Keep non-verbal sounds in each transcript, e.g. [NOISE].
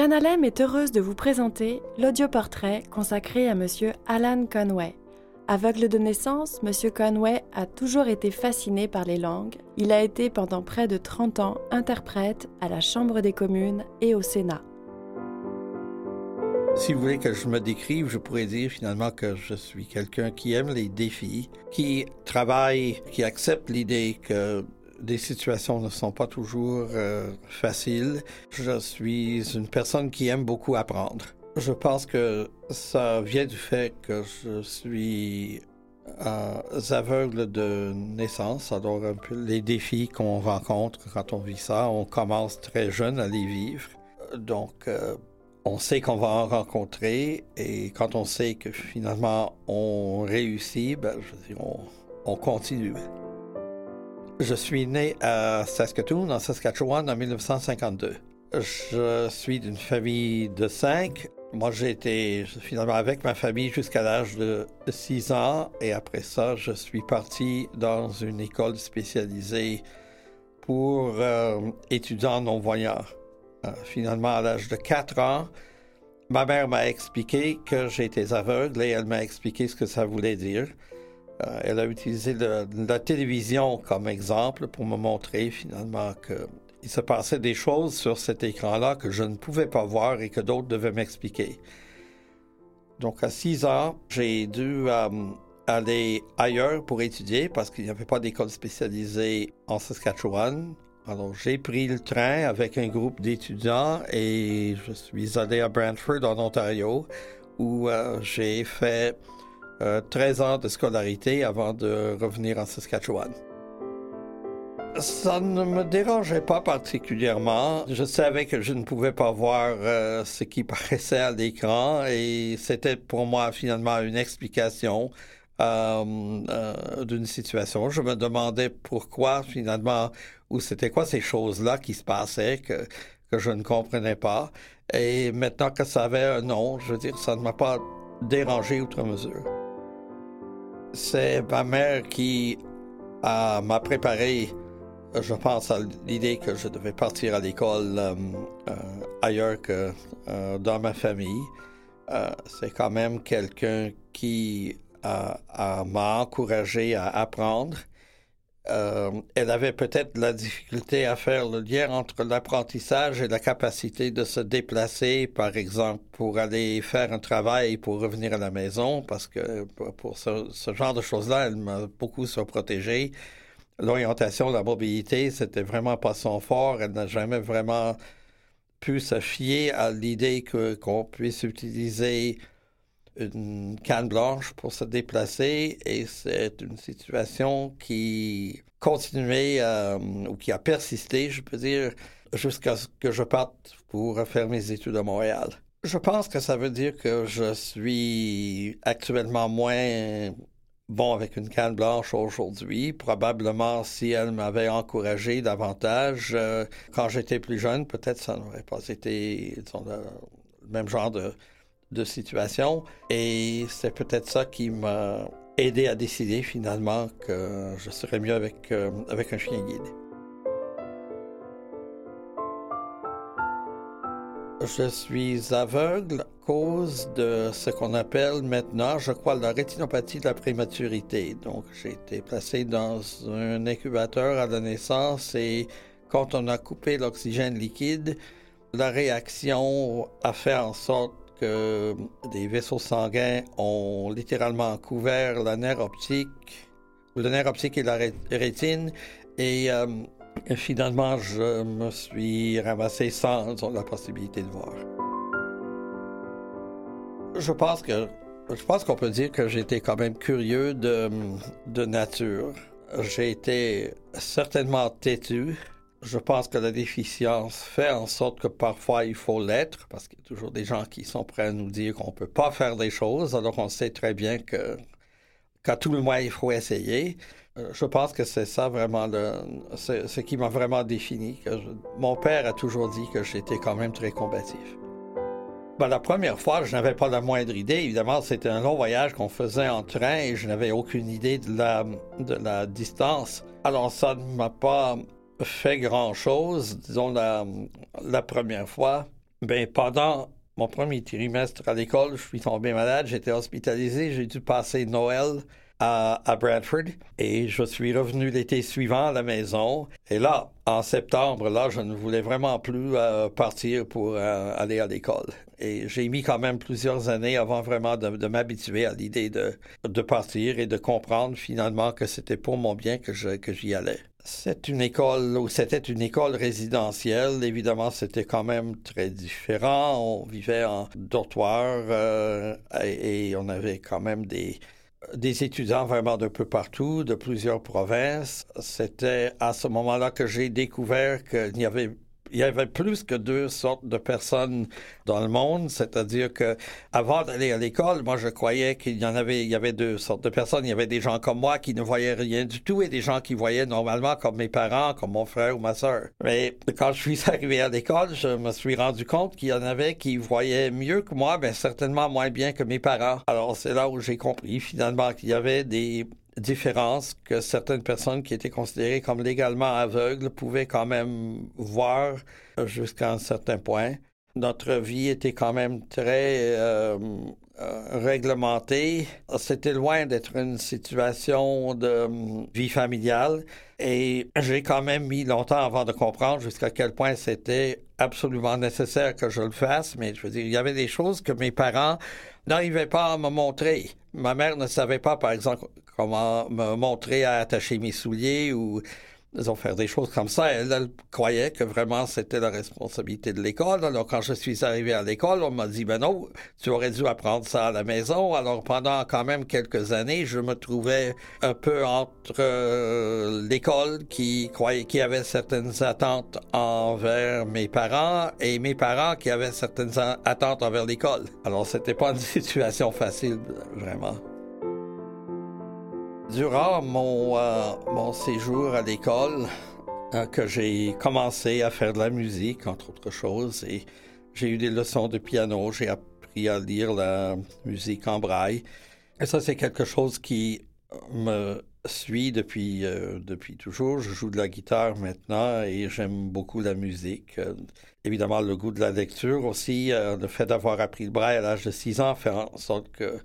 Canalem est heureuse de vous présenter l'audioportrait consacré à Monsieur Alan Conway. Aveugle de naissance, Monsieur Conway a toujours été fasciné par les langues. Il a été pendant près de 30 ans interprète à la Chambre des communes et au Sénat. Si vous voulez que je me décrive, je pourrais dire finalement que je suis quelqu'un qui aime les défis, qui travaille, qui accepte l'idée que des situations ne sont pas toujours euh, faciles. Je suis une personne qui aime beaucoup apprendre. Je pense que ça vient du fait que je suis euh, aveugle de naissance, alors les défis qu'on rencontre quand on vit ça, on commence très jeune à les vivre. Donc, euh, on sait qu'on va en rencontrer et quand on sait que finalement on réussit, ben, on continue. Je suis né à Saskatoon, en Saskatchewan, en 1952. Je suis d'une famille de cinq. Moi, j'ai été finalement avec ma famille jusqu'à l'âge de 6 ans et après ça, je suis parti dans une école spécialisée pour euh, étudiants non-voyants. Euh, finalement, à l'âge de 4 ans, ma mère m'a expliqué que j'étais aveugle et elle m'a expliqué ce que ça voulait dire. Euh, elle a utilisé la télévision comme exemple pour me montrer finalement qu'il se passait des choses sur cet écran-là que je ne pouvais pas voir et que d'autres devaient m'expliquer. Donc à 6 ans, j'ai dû euh, aller ailleurs pour étudier parce qu'il n'y avait pas d'école spécialisée en Saskatchewan. Alors j'ai pris le train avec un groupe d'étudiants et je suis allé à Brantford en Ontario où euh, j'ai fait 13 euh, ans de scolarité avant de revenir en Saskatchewan. Ça ne me dérangeait pas particulièrement. Je savais que je ne pouvais pas voir euh, ce qui paraissait à l'écran et c'était pour moi finalement une explication euh, d'une situation. Je me demandais pourquoi finalement, ou c'était quoi ces choses-là qui se passaient que, que je ne comprenais pas. Et maintenant que ça avait un nom, je veux dire, ça ne m'a pas dérangé outre mesure. C'est ma mère qui m'a préparé, je pense, à l'idée que je devais partir à l'école euh, euh, ailleurs que euh, dans ma famille. c'est quand même quelqu'un qui m'a encouragé à apprendre euh, elle avait peut-être la difficulté à faire le lien entre l'apprentissage et la capacité de se déplacer, par exemple, pour aller faire un travail pour revenir à la maison, parce que pour ce, genre de choses-là, elle m'a beaucoup surprotégé. L'orientation, la mobilité, c'était vraiment pas son fort. Elle n'a jamais vraiment pu se fier à l'idée qu'on puisse utiliser une canne blanche pour se déplacer et c'est une situation qui continuait euh, ou qui a persisté, je peux dire, jusqu'à ce que je parte pour faire mes études à Montréal. Je pense que ça veut dire que je suis actuellement moins bon avec une canne blanche aujourd'hui. Probablement, si elle m'avait encouragé davantage euh, quand j'étais plus jeune, peut-être ça n'aurait pas été le même genre de, de situation. Et c'est peut-être ça qui m'a aidé à décider finalement que je serais mieux avec, euh, avec un chien guide. Je suis aveugle à cause de ce qu'on appelle maintenant, je crois, la rétinopathie de la prématurité. Donc, j'ai été placé dans un incubateur à la naissance et quand on a coupé l'oxygène liquide, la réaction a fait en sorte que des vaisseaux sanguins ont littéralement couvert la nerf optique, le nerf optique et la rétine, et euh, finalement, je me suis ramassé sans la possibilité de voir. Je pense que je pense qu'on peut dire que j'étais quand même curieux de, de nature. J'ai été certainement têtu, je pense que la déficience fait en sorte que parfois il faut l'être, parce qu'il y a toujours des gens qui sont prêts à nous dire qu'on ne peut pas faire des choses, alors on sait très bien que qu'à tout le moins il faut essayer. Euh, je pense que c'est ça vraiment le, ce qui m'a vraiment défini. Mon père a toujours dit que j'étais quand même très combatif. Ben, la première fois, je n'avais pas la moindre idée. Évidemment, c'était un long voyage qu'on faisait en train et je n'avais aucune idée de la, de la distance. Alors ça ne m'a pas fait grand-chose. Disons, la, la première fois, Ben, pendant mon premier trimestre à l'école, je suis tombé malade, j'étais hospitalisé, j'ai dû passer Noël à, Bradford et je suis revenu l'été suivant à la maison. Et là, en septembre, là, je ne voulais vraiment plus euh, partir pour euh, aller à l'école. Et j'ai mis quand même plusieurs années avant vraiment de, m'habituer à l'idée de, de partir et de comprendre finalement que c'était pour mon bien que je, que j'y allais. C'est une école, ou c'était une école résidentielle. Évidemment, c'était quand même très différent. On vivait en dortoir euh, et on avait quand même des, des étudiants vraiment d'un peu partout, de plusieurs provinces. C'était à ce moment-là que j'ai découvert qu'il y avait il y avait plus que deux sortes de personnes dans le monde, c'est-à-dire que avant d'aller à l'école, moi je croyais qu'il y en avait, il y avait deux sortes de personnes. Il y avait des gens comme moi qui ne voyaient rien du tout et des gens qui voyaient normalement comme mes parents, comme mon frère ou ma sœur. Mais quand je suis [LAUGHS] arrivé à l'école, je me suis rendu compte qu'il y en avait qui voyaient mieux que moi, mais certainement moins bien que mes parents. Alors c'est là où j'ai compris finalement qu'il y avait des différence que certaines personnes qui étaient considérées comme légalement aveugles pouvaient quand même voir jusqu'à un certain point. Notre vie était quand même très euh, euh, réglementée. C'était loin d'être une situation de euh, vie familiale et j'ai quand même mis longtemps avant de comprendre jusqu'à quel point c'était absolument nécessaire que je le fasse. Mais je veux dire, il y avait des choses que mes parents n'arrivaient pas à me montrer. Ma mère ne savait pas, par exemple, comment me montrer à attacher mes souliers ou disons, faire des choses comme ça. Elle, croyait que vraiment c'était la responsabilité de l'école. Alors, quand je suis arrivé à l'école, on m'a dit, ben non, tu aurais dû apprendre ça à la maison. Alors, pendant quand même quelques années, je me trouvais un peu entre euh, l'école qui croyait, qui avait certaines attentes envers mes parents et mes parents qui avaient certaines attentes envers l'école. Alors, c'était pas une [LAUGHS] situation facile, vraiment. Durant mon, euh, mon séjour à l'école, euh, que j'ai commencé à faire de la musique, entre autres choses, et j'ai eu des leçons de piano, j'ai appris à lire la musique en braille. Et ça, c'est quelque chose qui me suit depuis, euh, depuis toujours. Je joue de la guitare maintenant et j'aime beaucoup la musique. évidemment, le goût de la lecture aussi, le fait d'avoir appris le braille à l'âge de 6 ans fait en sorte que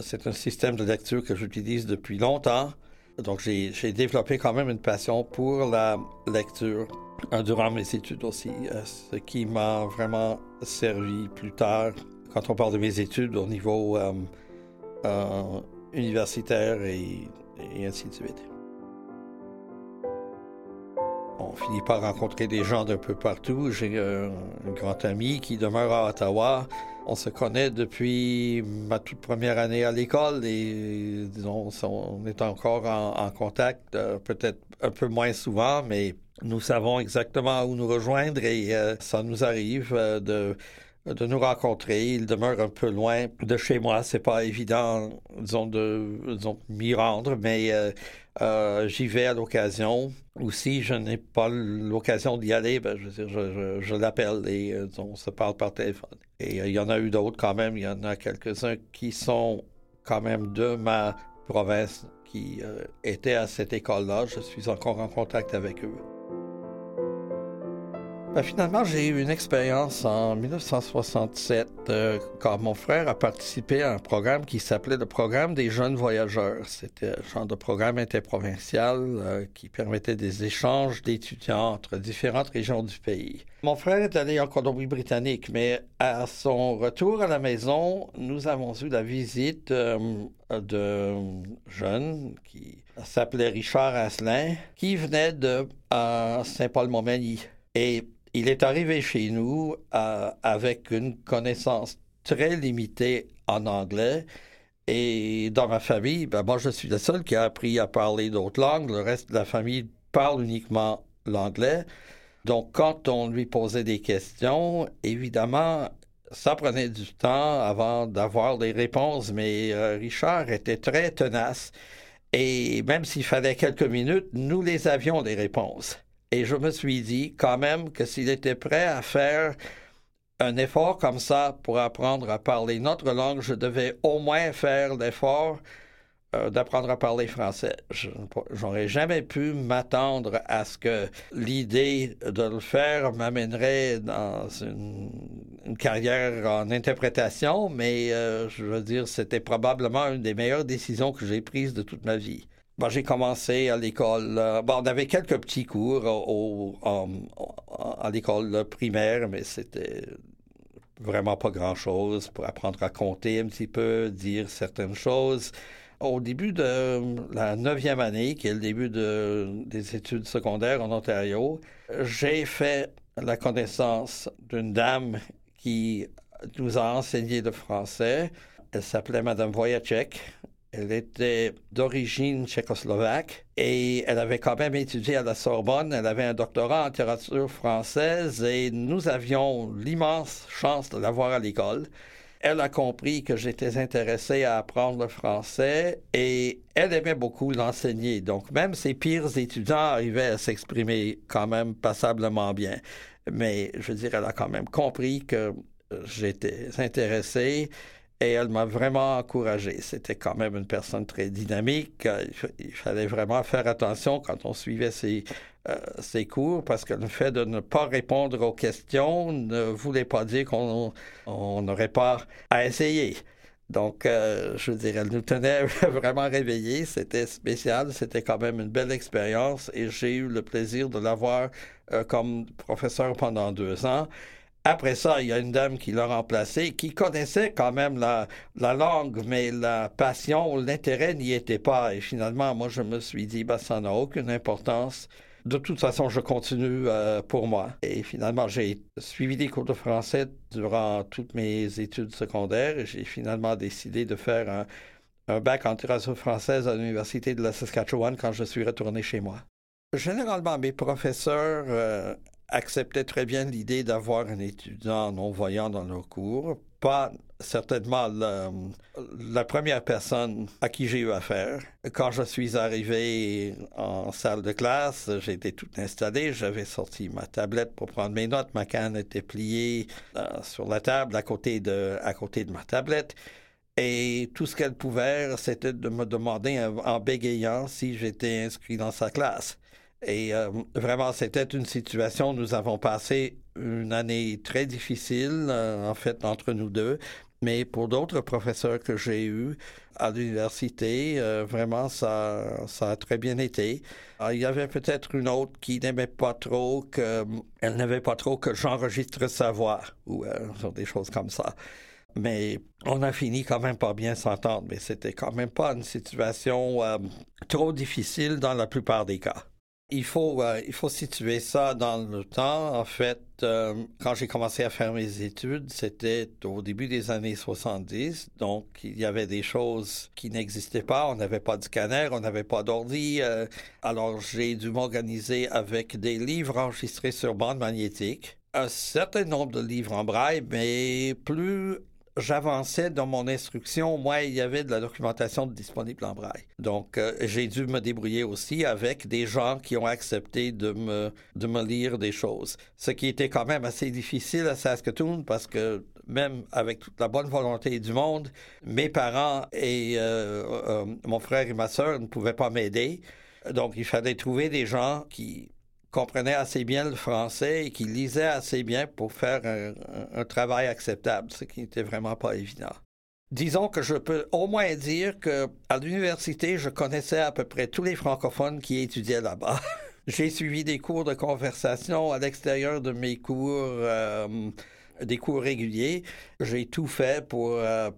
c'est un système de lecture que j'utilise depuis longtemps. Donc, j'ai développé quand même une passion pour la lecture euh, durant mes études aussi, euh, ce qui m'a vraiment servi plus tard quand on parle de mes études au niveau euh, universitaire et, et ainsi de suite. On finit par rencontrer des gens d'un peu partout. J'ai un grand ami qui demeure à Ottawa on se connaît depuis ma toute première année à l'école et disons, on est encore en, contact, euh, peut-être un peu moins souvent, mais nous savons exactement où nous rejoindre et euh, ça nous arrive euh, de de nous rencontrer. Il demeure un peu loin de chez moi. C'est pas évident, disons, de m'y rendre, mais j'y vais à l'occasion. Ou si je n'ai pas l'occasion d'y aller, ben, je, l'appelle et on se parle par téléphone. Et euh, il y en a eu d'autres quand même. Il y en a quelques-uns qui sont quand même de ma province qui euh, étaient à cette école-là. Je suis encore en contact avec eux. Ben, finalement, j'ai eu une expérience en 1967 euh, quand mon frère a participé à un programme qui s'appelait le programme des jeunes voyageurs. C'était un genre de programme interprovincial euh, qui permettait des échanges d'étudiants entre différentes régions du pays. Mon frère est allé en Colombie-Britannique, mais à son retour à la maison, nous avons eu la visite euh, de jeunes qui s'appelait Richard Asselin, qui venait de Saint-Paul-Montmagny. Et il est arrivé chez nous euh, avec une connaissance très limitée en anglais. Et dans ma famille, ben, moi, je suis le seul qui a appris à parler d'autres langues. Le reste de la famille parle uniquement l'anglais. Donc, quand on lui posait des questions, évidemment, ça prenait du temps avant d'avoir des réponses, mais euh, Richard était très tenace. Et même s'il fallait quelques minutes, nous les avions des réponses. Et je me suis dit quand même que s'il était prêt à faire un effort comme ça pour apprendre à parler notre langue, je devais au moins faire l'effort euh, d'apprendre à parler français. J'aurais jamais pu m'attendre à ce que l'idée de le faire m'amènerait dans une, carrière en interprétation, mais euh, je veux dire, c'était probablement une des meilleures décisions que j'ai prises de toute ma vie. J'ai commencé à l'école. Euh, bon, on avait quelques petits cours au, à l'école primaire, mais c'était vraiment pas grand-chose pour apprendre à compter un petit peu, dire certaines choses. Au début de la neuvième année, qui est le début des études secondaires en Ontario, j'ai fait la connaissance d'une dame qui nous a enseigné le français. Elle s'appelait Madame Voyacek. Elle était d'origine tchécoslovaque et elle avait quand même étudié à la Sorbonne. Elle avait un doctorat en littérature française et nous avions l'immense chance de la voir à l'école. Elle a compris que j'étais intéressé à apprendre le français et elle aimait beaucoup l'enseigner. Donc, même ses pires étudiants arrivaient à s'exprimer quand même passablement bien. Mais, je veux dire, elle a quand même compris que j'étais intéressé et elle m'a vraiment encouragé. C'était quand même une personne très dynamique. Il fallait vraiment faire attention quand on suivait ses, euh, cours parce que le fait de ne pas répondre aux questions ne voulait pas dire qu'on n'aurait pas à essayer. Donc, euh, je veux dire, elle nous tenait [LAUGHS] vraiment réveillés. C'était spécial. C'était quand même une belle expérience et j'ai eu le plaisir de l'avoir euh, comme professeur pendant deux ans. Après ça, il y a une dame qui l'a remplacé, qui connaissait quand même la, la langue, mais la passion, l'intérêt n'y était pas. Et finalement, moi, je me suis dit, bah, ça n'a aucune importance. De toute façon, je continue euh, pour moi. Et finalement, j'ai suivi des cours de français durant toutes mes études secondaires. J'ai finalement décidé de faire un, un bac en littérature française à l'Université de la Saskatchewan quand je suis retourné chez moi. Généralement, mes professeurs euh, acceptaient très bien l'idée d'avoir un étudiant non-voyant dans leur cours. Pas certainement la, première personne à qui j'ai eu affaire. Quand je suis arrivé en salle de classe, j'étais tout installé, j'avais sorti ma tablette pour prendre mes notes, ma canne était pliée euh, sur la table à côté de, à côté de ma tablette. Et tout ce qu'elle pouvait, c'était de me demander en bégayant si j'étais inscrit dans sa classe. Et euh, vraiment, c'était une situation, nous avons passé une année très difficile, euh, en fait, entre nous deux. Mais pour d'autres professeurs que j'ai eus à l'université, euh, vraiment, ça, ça a très bien été. il y avait peut-être une autre qui n'aimait pas trop que, elle n'avait pas trop que j'enregistre sa voix ou des choses comme ça. Mais on a fini quand même par bien s'entendre. Mais c'était quand même pas une situation trop difficile dans la plupart des cas. Il faut, euh, il faut situer ça dans le temps. En fait, euh, quand j'ai commencé à faire mes études, c'était au début des années 70. Donc, il y avait des choses qui n'existaient pas. On n'avait pas de scanner, on n'avait pas d'ordi. Euh, alors, j'ai dû m'organiser avec des livres enregistrés sur bande magnétique un certain nombre de livres en braille, mais plus j'avançais dans mon instruction, moi, il y avait de la documentation disponible en braille. Donc, euh, j'ai dû me débrouiller aussi avec des gens qui ont accepté de me, de me lire des choses. Ce qui était quand même assez difficile à Saskatoon parce que même avec toute la bonne volonté du monde, mes parents et euh, euh, mon frère et ma sœur ne pouvaient pas m'aider. Donc, il fallait trouver des gens qui comprenait assez bien le français et qui lisait assez bien pour faire un, travail acceptable, ce qui n'était vraiment pas évident. Disons que je peux au moins dire que à l'université, je connaissais à peu près tous les francophones qui étudiaient là-bas. [LAUGHS] J'ai suivi des cours de conversation à l'extérieur de mes cours, euh, des cours réguliers. J'ai tout fait pour euh,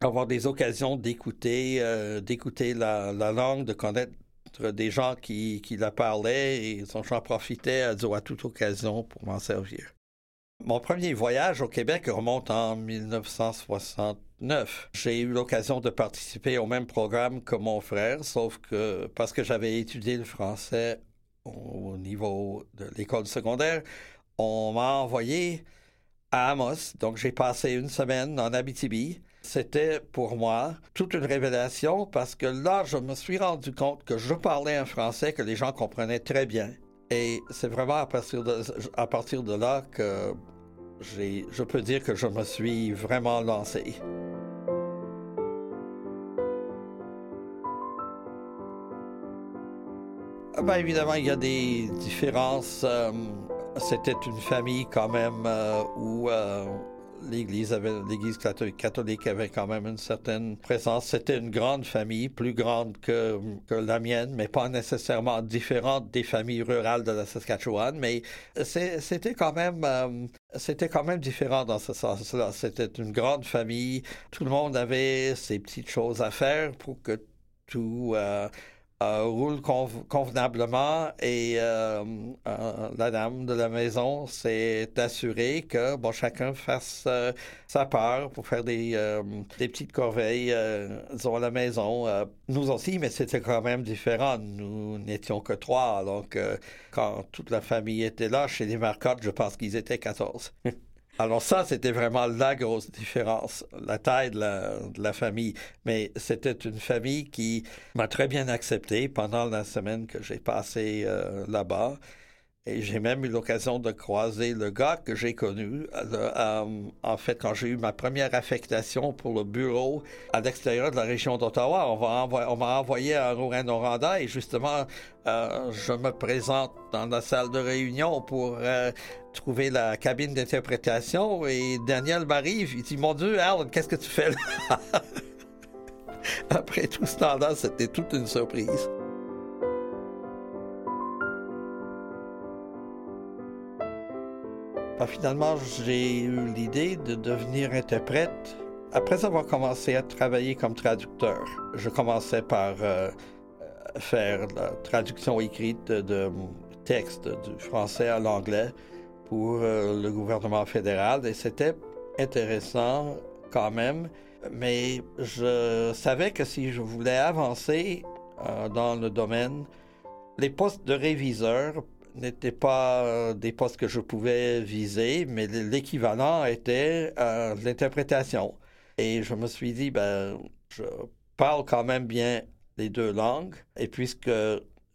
avoir des occasions d'écouter, euh, d'écouter la, la, langue, de connaître des gens qui, qui la parlaient et j'en profitais à, à toute occasion pour m'en servir. Mon premier voyage au Québec remonte en 1969. J'ai eu l'occasion de participer au même programme que mon frère, sauf que parce que j'avais étudié le français au niveau de l'école secondaire, on m'a envoyé à Amos. Donc j'ai passé une semaine en Abitibi c'était pour moi toute une révélation parce que là, je me suis rendu compte que je parlais un français que les gens comprenaient très bien. Et c'est vraiment à partir de, là que je peux dire que je me suis vraiment lancé. Ah ben évidemment, il y a des différences. Euh, c'était une famille quand même euh, où... Euh, l'Église l'Église catholique avait quand même une certaine présence. C'était une grande famille, plus grande que, que la mienne, mais pas nécessairement différente des familles rurales de la Saskatchewan. Mais c'était quand même, euh, c'était quand même différent dans ce sens-là. C'était une grande famille. Tout le monde avait ses petites choses à faire pour que tout euh, euh, roule convenablement et euh, euh, la dame de la maison s'est assurée que bon, chacun fasse sa part pour faire des, des petites corveilles à la maison. nous aussi, mais c'était quand même différent. Nous n'étions que trois, donc quand toute la famille était là, chez les Marcottes, je pense qu'ils étaient 14. [LAUGHS] Alors ça, c'était vraiment la grosse différence, la taille de la, famille. Mais c'était une famille qui m'a très bien accepté pendant la semaine que j'ai passée euh, là-bas. Et j'ai même eu l'occasion de croiser le gars que j'ai connu. Euh, en fait, quand j'ai eu ma première affectation pour le bureau à l'extérieur de la région d'Ottawa, on m'a envoyé à Rouen-Noranda et justement, euh, je me présente dans la salle de réunion pour euh, trouver la cabine d'interprétation et Daniel m'arrive, il dit Mon Dieu, Alan, qu'est-ce que tu fais là [LAUGHS] Après tout ce temps-là, c'était toute une surprise. Ben, finalement, j'ai eu l'idée de devenir interprète après avoir commencé à travailler comme traducteur. Je commençais par euh, faire la traduction écrite de, textes du français à l'anglais pour euh, le gouvernement fédéral et c'était intéressant quand même, mais je savais que si je voulais avancer euh, dans le domaine, les postes de réviseur n'étaient pas euh, des postes que je pouvais viser, mais l'équivalent était euh, l'interprétation. Et je me suis dit, ben, je parle quand même bien les deux langues, et puisque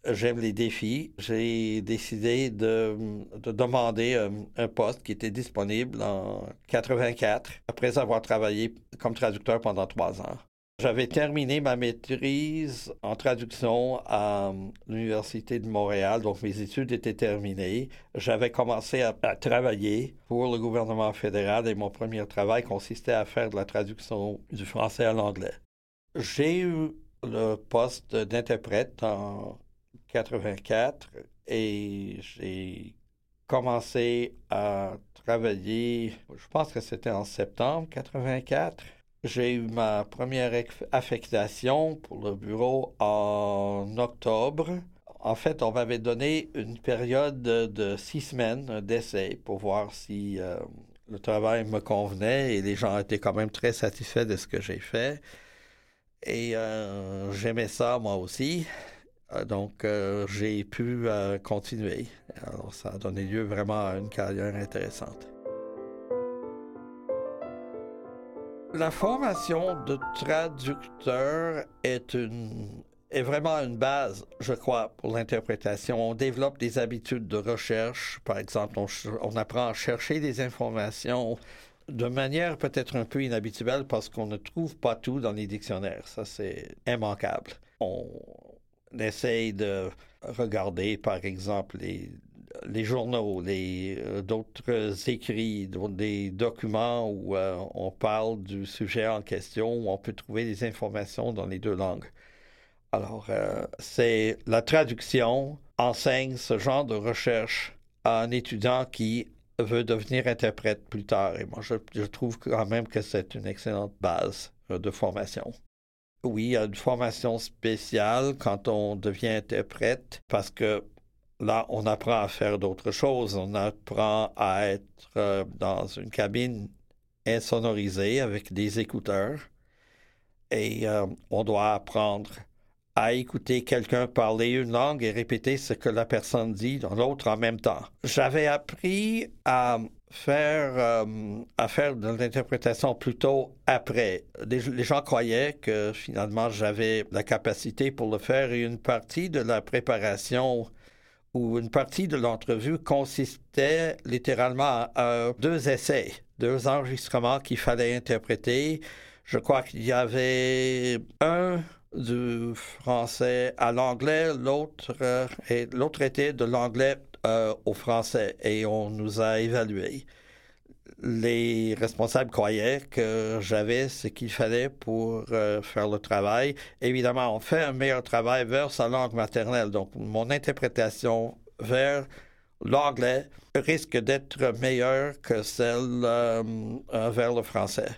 j'aime les défis, j'ai décidé de, de demander un, un, poste qui était disponible en 84, après avoir travaillé comme traducteur pendant trois ans. J'avais terminé ma maîtrise en traduction à l'Université de Montréal, donc mes études étaient terminées. J'avais commencé à, travailler pour le gouvernement fédéral et mon premier travail consistait à faire de la traduction du français à l'anglais. J'ai eu le poste d'interprète en 84 et j'ai commencé à travailler, je pense que c'était en septembre 84 j'ai eu ma première affectation pour le bureau en octobre. En fait, on m'avait donné une période de, six semaines d'essai pour voir si euh, le travail me convenait et les gens étaient quand même très satisfaits de ce que j'ai fait. Et euh, j'aimais ça moi aussi. Euh, donc, j'ai pu continuer. Alors, ça a donné lieu vraiment à une carrière intéressante. La formation de traducteur est vraiment une base, je crois, pour l'interprétation. On développe des habitudes de recherche. Par exemple, on, apprend à chercher des informations de manière peut-être un peu inhabituelle parce qu'on ne trouve pas tout dans les dictionnaires. Ça, c'est immanquable. On essaye de regarder, par exemple, les les journaux, euh, d'autres écrits, des documents où euh, on parle du sujet en question, où on peut trouver des informations dans les deux langues. Alors, euh, c'est la traduction enseigne ce genre de recherche à un étudiant qui veut devenir interprète plus tard. Et moi, je, je trouve quand même que c'est une excellente base de formation. Oui, il y a une formation spéciale quand on devient interprète parce que là, on apprend à faire d'autres choses. On apprend à être euh, dans une cabine insonorisée avec des écouteurs et euh, on doit apprendre à écouter quelqu'un parler une langue et répéter ce que la personne dit dans l'autre en même temps. J'avais appris à faire, euh, à faire de l'interprétation plutôt après. les, gens croyaient que finalement j'avais la capacité pour le faire et une partie de la préparation où une partie de l'entrevue consistait littéralement à deux essais, deux enregistrements qu'il fallait interpréter. Je crois qu'il y avait un du français à l'anglais, l'autre euh, était de l'anglais euh, au français et on nous a évalués. Les responsables croyaient que j'avais ce qu'il fallait pour euh, faire le travail. Évidemment, on fait un meilleur travail vers sa langue maternelle. Donc, mon interprétation vers l'anglais risque d'être meilleure que celle vers le français.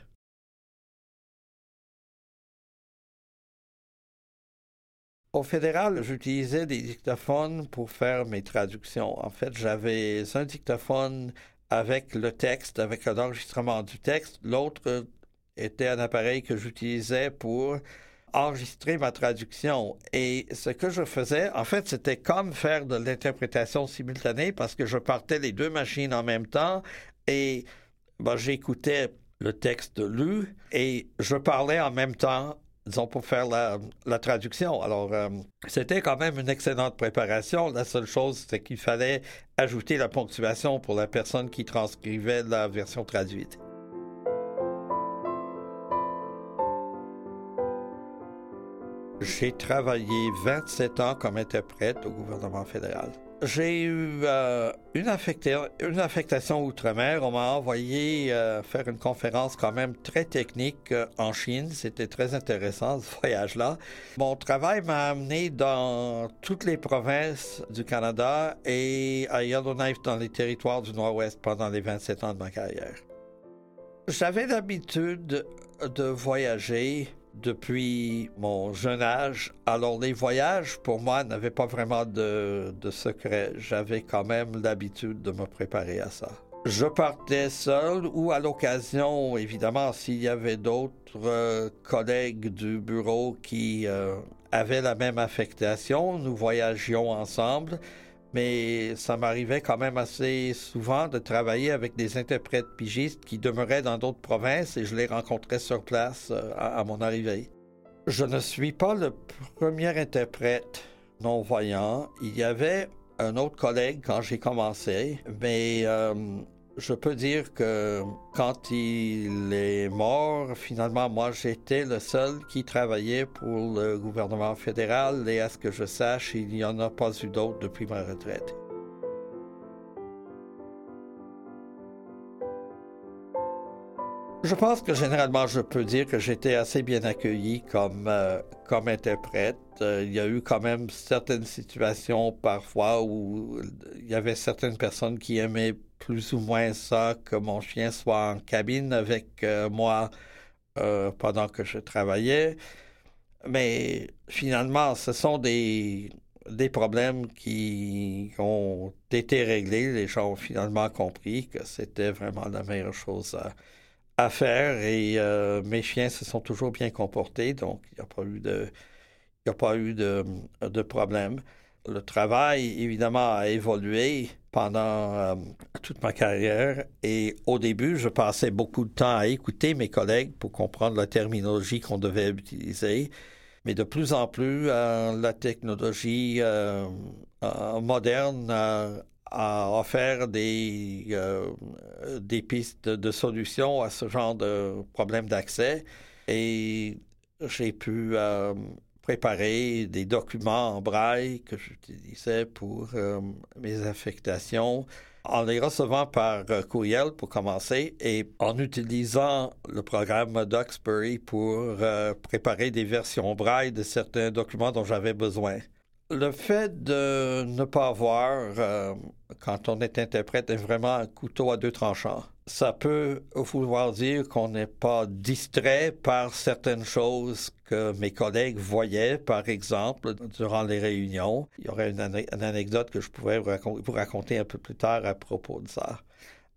Au fédéral, j'utilisais des dictaphones pour faire mes traductions. En fait, j'avais un dictaphone avec le texte, avec l'enregistrement du texte. L'autre était un appareil que j'utilisais pour enregistrer ma traduction. Et ce que je faisais, en fait, c'était comme faire de l'interprétation simultanée parce que je partais les deux machines en même temps et ben, j'écoutais le texte lu et je parlais en même temps disons, pour faire la, traduction. Alors, euh, c'était quand même une excellente préparation. La seule chose, c'est qu'il fallait ajouter la ponctuation pour la personne qui transcrivait la version traduite. J'ai travaillé 27 ans comme interprète au gouvernement fédéral. J'ai eu euh, une, affectation outre-mer. On m'a envoyé euh, faire une conférence quand même très technique euh, en Chine. C'était très intéressant [LAUGHS] ce voyage-là. Mon travail m'a amené dans toutes les provinces du Canada et à Yellowknife dans les territoires du Nord-Ouest pendant les 27 ans de ma carrière. J'avais l'habitude de voyager depuis mon jeune âge. Alors les voyages, pour moi, n'avaient pas vraiment de, secret. J'avais quand même l'habitude de me préparer à ça. Je partais seul ou à l'occasion, évidemment, s'il y avait d'autres euh, collègues du bureau qui euh, avaient la même affectation, nous voyagions ensemble mais ça m'arrivait quand même assez souvent de travailler avec des interprètes pigistes qui demeuraient dans d'autres provinces et je les rencontrais sur place euh, à, mon arrivée. Je ne suis pas le premier interprète non-voyant. Il y avait un autre collègue quand j'ai commencé, mais euh, je peux dire que quand il est mort, finalement, moi, j'étais le seul qui travaillait pour le gouvernement fédéral et à ce que je sache, il n'y en a pas eu d'autres depuis ma retraite. Je pense que généralement, je peux dire que j'étais assez bien accueilli comme, euh, comme interprète. Euh, il y a eu quand même certaines situations parfois où il y avait certaines personnes qui aimaient plus ou moins ça que mon chien soit en cabine avec euh, moi pendant que je travaillais. Mais finalement, ce sont des, des problèmes qui ont été réglés. Les gens ont finalement compris que c'était vraiment la meilleure chose à faire et euh, mes chiens se sont toujours bien comportés, donc il n'y a pas eu de, a pas eu de, de, problème. Le travail, évidemment, a évolué pendant euh, toute ma carrière et au début, je passais beaucoup de temps à écouter mes collègues pour comprendre la terminologie qu'on devait utiliser. Mais de plus en plus, euh, la technologie moderne a offert des, euh, des pistes de solutions à ce genre de problème d'accès et j'ai pu euh, préparer des documents en braille que j'utilisais pour euh, mes affectations en les recevant par courriel pour commencer et en utilisant le programme Duxbury pour préparer des versions braille de certains documents dont j'avais besoin. Le fait de ne pas voir, euh, quand on est interprète, est vraiment un couteau à deux tranchants. Ça peut vouloir dire qu'on n'est pas distrait par certaines choses que mes collègues voyaient, par exemple, durant les réunions. Il y aurait une, anecdote que je pourrais vous raconter, un peu plus tard à propos de ça.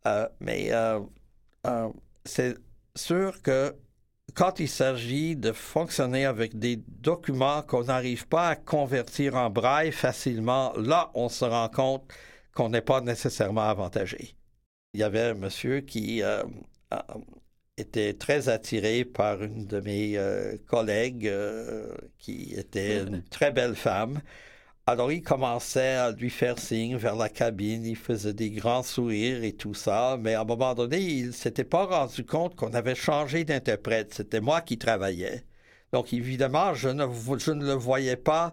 Euh, mais euh, c'est sûr que quand il s'agit de fonctionner avec des documents qu'on n'arrive pas à convertir en braille facilement, là, on se rend compte qu'on n'est pas nécessairement avantagé. Il y avait un monsieur qui euh, euh, était très attiré par une de mes euh, collègues qui était une très belle femme. Alors il commençait à lui faire signe vers la cabine, il faisait des grands sourires et tout ça, mais à un moment donné, il s'était pas rendu compte qu'on avait changé d'interprète, c'était moi qui travaillais. Donc, évidemment, je ne, je ne le voyais pas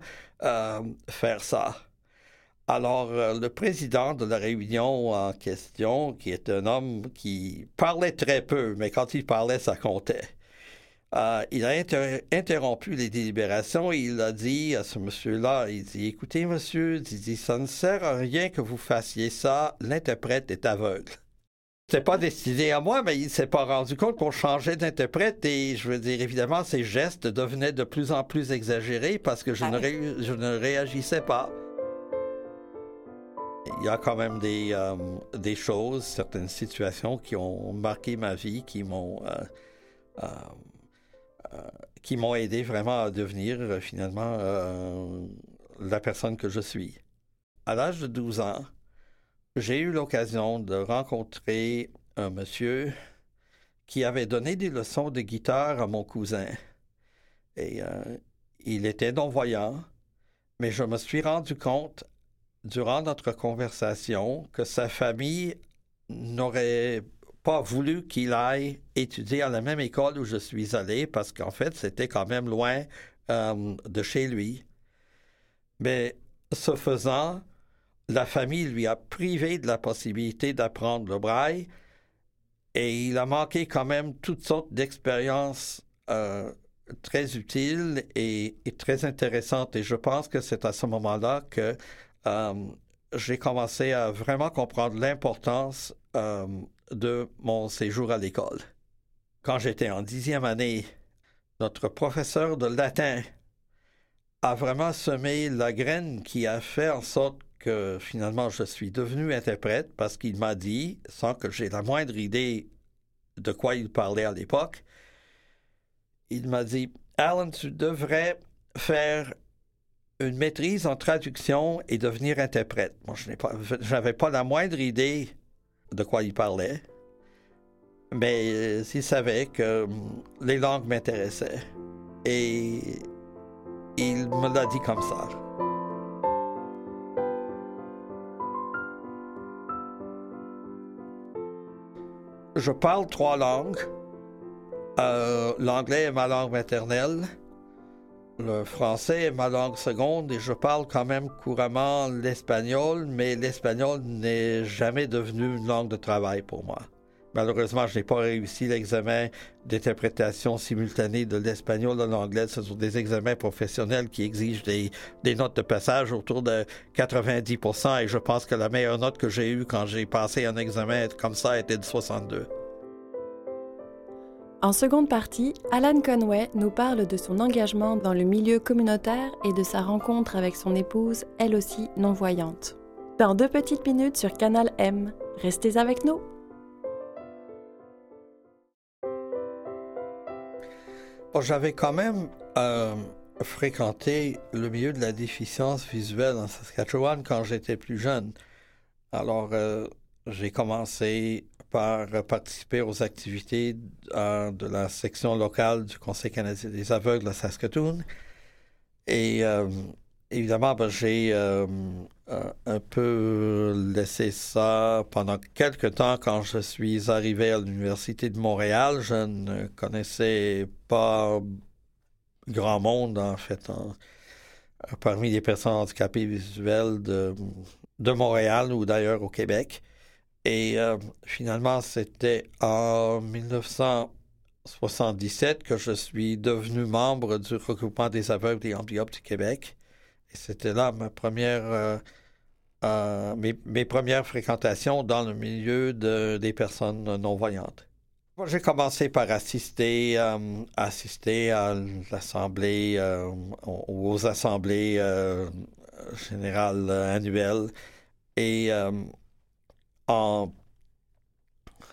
faire ça. Alors, le président de la réunion en question, qui est un homme qui parlait très peu, mais quand il parlait, ça comptait. Euh, il a interrompu les délibérations et il a dit à ce monsieur-là, il dit, écoutez, monsieur, il dit, ça ne sert à rien que vous fassiez ça, l'interprète est aveugle. C'était pas destiné à moi, mais il s'est pas rendu compte qu'on changeait d'interprète et je veux dire, évidemment, ses gestes devenaient de plus en plus exagérés parce que je, ne, ah je ne, réagissais pas. Il y a quand même des, euh, des choses, certaines situations qui ont marqué ma vie, qui m'ont... Euh, euh, qui m'ont aidé vraiment à devenir euh, finalement euh, la personne que je suis. À l'âge de 12 ans, j'ai eu l'occasion de rencontrer un monsieur qui avait donné des leçons de guitare à mon cousin. Et il était non-voyant, mais je me suis rendu compte durant notre conversation que sa famille n'aurait pas voulu qu'il aille étudier à la même école où je suis allé parce qu'en fait, c'était quand même loin euh, de chez lui. Mais ce faisant, la famille lui a privé de la possibilité d'apprendre le braille et il a manqué quand même toutes sortes d'expériences euh, très utiles et, très intéressantes. Et je pense que c'est à ce moment-là que euh, j'ai commencé à vraiment comprendre l'importance de mon séjour à l'école. Quand j'étais en dixième année, notre professeur de latin a vraiment semé la graine qui a fait en sorte que finalement je suis devenu interprète parce qu'il m'a dit, sans que j'ai la moindre idée de quoi il parlait à l'époque, il m'a dit, Alan, tu devrais faire une maîtrise en traduction et devenir interprète. Moi, je n'avais pas, pas la moindre idée de quoi il parlait, mais euh, il savait que hum, les langues m'intéressaient. Et il me l'a dit comme ça. Je parle trois langues. Euh, l'anglais est ma langue maternelle. Le français est ma langue seconde et je parle quand même couramment l'espagnol, mais l'espagnol n'est jamais devenu une langue de travail pour moi. Malheureusement, je n'ai pas réussi l'examen d'interprétation simultanée de l'espagnol à l'anglais. Ce sont des examens professionnels qui exigent des, notes de passage autour de 90 et je pense que la meilleure note que j'ai eue quand j'ai passé un examen comme ça était de 62. En seconde partie, Alan Conway nous parle de son engagement dans le milieu communautaire et de sa rencontre avec son épouse, elle aussi non-voyante. Dans deux petites minutes sur Canal M. Restez avec nous. J'avais quand même euh, fréquenté le milieu de la déficience visuelle en Saskatchewan quand j'étais plus jeune. Alors, euh, j'ai commencé par participer aux activités de la section locale du Conseil canadien des aveugles à Saskatoon. Et euh, évidemment, ben, j'ai euh, un peu laissé ça pendant quelques temps quand je suis arrivé à l'Université de Montréal. Je ne connaissais pas grand monde, en fait, parmi les personnes handicapées visuelles de, de Montréal ou d'ailleurs au Québec. Et euh, finalement, c'était en 1977 que je suis devenu membre du regroupement des aveugles et amblyopes du Québec. Et c'était là ma première, euh, euh, mes, premières fréquentations dans le milieu des personnes non-voyantes. J'ai commencé par assister, assister à l'assemblée, aux assemblées générales annuelles. Et en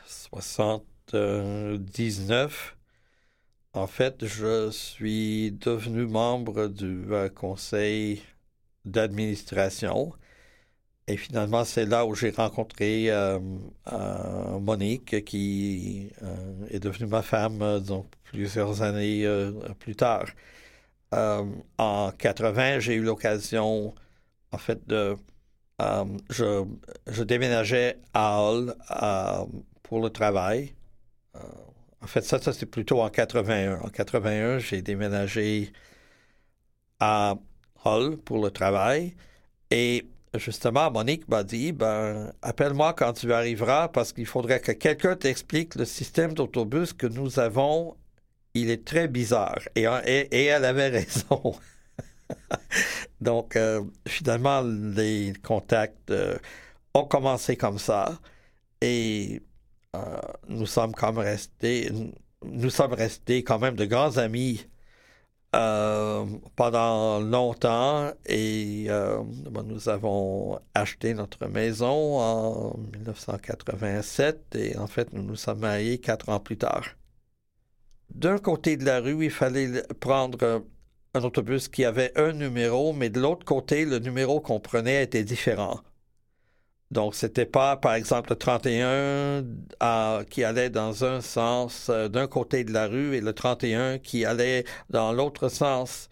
79, en fait, je suis devenu membre du euh, conseil d'administration. Et finalement, c'est là où j'ai rencontré euh, euh, Monique, qui est devenue ma femme plusieurs années plus tard. en 80, j'ai eu l'occasion, en fait, de euh, je, déménageais à Hull euh, pour le travail. Euh, fait, ça, ça c'est plutôt en 81. En 81, j'ai déménagé à Hull pour le travail. Et justement, Monique m'a dit, ben, appelle-moi quand tu arriveras parce qu'il faudrait que quelqu'un t'explique le système d'autobus que nous avons. Il est très bizarre. Et, elle avait [LAUGHS] raison. [LAUGHS] Donc, euh, finalement, les contacts euh, ont commencé comme ça. Et euh, nous sommes comme restés, nous sommes restés quand même de grands amis pendant longtemps et euh, nous avons acheté notre maison en 1987 et en fait nous nous sommes mariés quatre ans plus tard. D'un côté de la rue, il fallait prendre un autobus qui avait un numéro, mais de l'autre côté, le numéro qu'on prenait était différent. Donc, c'était pas, par exemple, le 31 qui allait dans un sens euh, d'un côté de la rue et le 31 qui allait dans l'autre sens.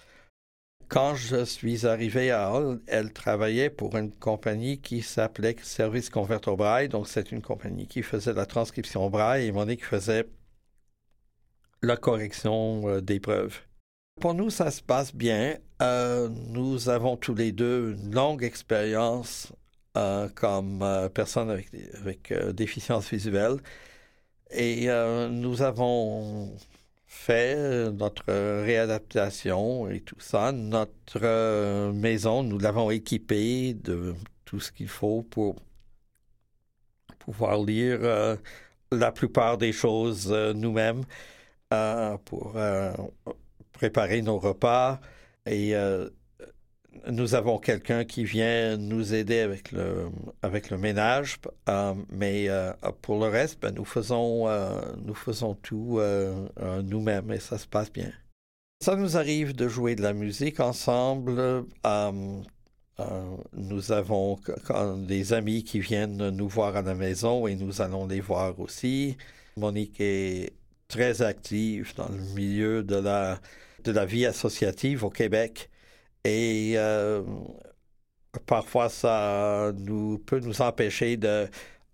Quand je suis arrivé à Hull, elle travaillait pour une compagnie qui s'appelait Service Converter Braille. Donc, c'est une compagnie qui faisait la transcription Braille et Monique faisait la correction euh, des preuves. Pour nous, ça se passe bien. Euh, nous avons tous les deux une longue expérience euh, comme euh, personne avec, avec euh, déficience visuelle. Et nous avons fait notre réadaptation et tout ça. Notre maison, nous l'avons équipée de tout ce qu'il faut pour pouvoir lire la plupart des choses nous-mêmes, préparer nos repas et nous avons quelqu'un qui vient nous aider avec le, avec le ménage, euh, mais euh, pour le reste, ben, nous, faisons, euh, nous faisons tout nous-mêmes et ça se passe bien. Ça nous arrive de jouer de la musique ensemble. nous avons des amis qui viennent nous voir à la maison et nous allons les voir aussi. Monique est très active dans le milieu de la, de la vie associative au Québec. Et euh, parfois, ça nous, peut nous empêcher de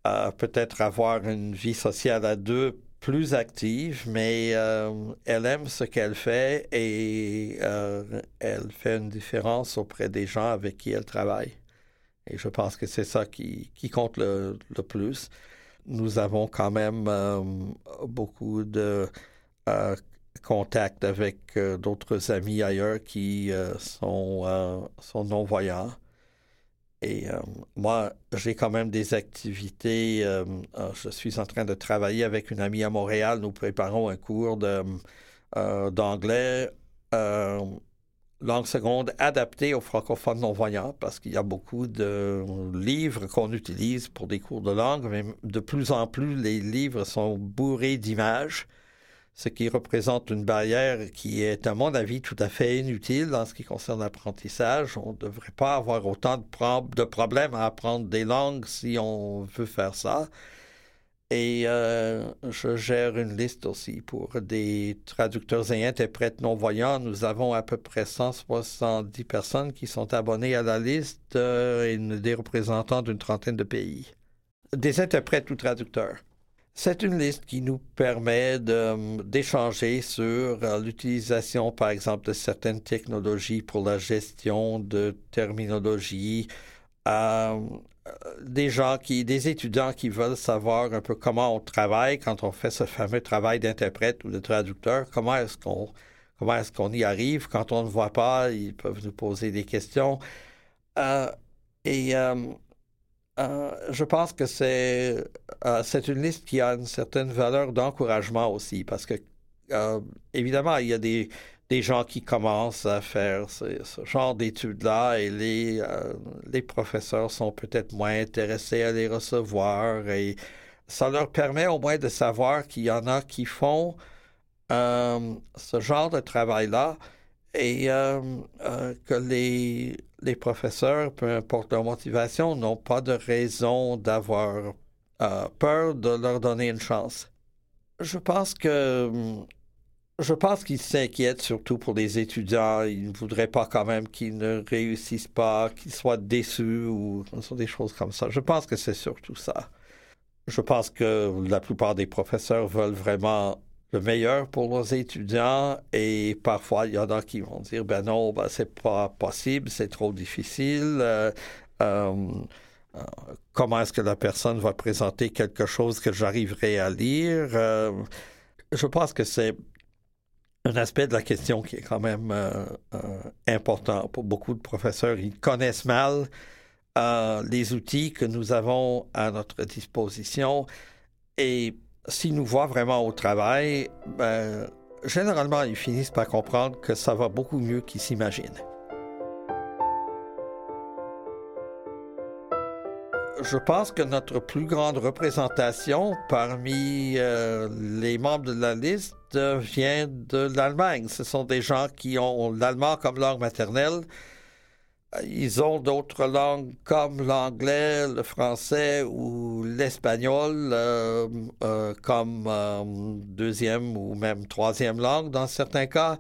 euh, peut-être avoir une vie sociale à deux plus active, mais euh, elle aime ce qu'elle fait et elle fait une différence auprès des gens avec qui elle travaille. Et je pense que c'est ça qui, qui compte le, le, plus. Nous avons quand même beaucoup de contact avec euh, d'autres amis ailleurs qui euh, sont, euh, sont non-voyants. Et moi, j'ai quand même des activités. je suis en train de travailler avec une amie à Montréal. Nous préparons un cours d'anglais langue seconde adapté aux francophones non-voyants parce qu'il y a beaucoup de livres qu'on utilise pour des cours de langue, mais de plus en plus, les livres sont bourrés d'images ce qui représente une barrière qui est, à mon avis, tout à fait inutile en ce qui concerne l'apprentissage. On ne devrait pas avoir autant de, problèmes à apprendre des langues si on veut faire ça. Et euh, je gère une liste aussi pour des traducteurs et interprètes non-voyants. Nous avons à peu près 170 personnes qui sont abonnées à la liste euh, et des représentants d'une trentaine de pays. Des interprètes ou traducteurs. C'est une liste qui nous permet d'échanger sur euh, l'utilisation, par exemple, de certaines technologies pour la gestion de terminologie. Euh, des gens qui, des étudiants qui veulent savoir un peu comment on travaille quand on fait ce fameux travail d'interprète ou de traducteur, comment est-ce qu'on comment est-ce qu'on y arrive? Quand on ne voit pas, ils peuvent nous poser des questions. Euh, et euh, je pense que c'est euh, une liste qui a une certaine valeur d'encouragement aussi, parce que euh, évidemment, il y a des, des gens qui commencent à faire ce, genre d'études-là et les, les professeurs sont peut-être moins intéressés à les recevoir et ça leur permet au moins de savoir qu'il y en a qui font ce genre de travail-là et que les, les professeurs, peu importe leur motivation, n'ont pas de raison d'avoir euh, peur de leur donner une chance. Je pense que je pense qu'ils s'inquiètent surtout pour les étudiants. Ils ne voudraient pas quand même qu'ils ne réussissent pas, qu'ils soient déçus ou des choses comme ça. Je pense que c'est surtout ça. Je pense que la plupart des professeurs veulent vraiment le meilleur pour nos étudiants et parfois il y en a qui vont dire ben non ben, c'est pas possible c'est trop difficile euh, euh, euh, comment est-ce que la personne va présenter quelque chose que j'arriverai à lire? Je pense que c'est un aspect de la question qui est quand même important pour beaucoup de professeurs. Ils connaissent mal les outils que nous avons à notre disposition et s'ils nous voient vraiment au travail, ben, généralement, ils finissent par comprendre que ça va beaucoup mieux qu'ils s'imaginent. Je pense que notre plus grande représentation parmi euh, les membres de la liste vient de l'Allemagne. Ce sont des gens qui ont l'allemand comme langue maternelle, ils ont d'autres langues comme l'anglais, le français ou l'espagnol euh, euh, comme euh, deuxième ou même troisième langue dans certains cas.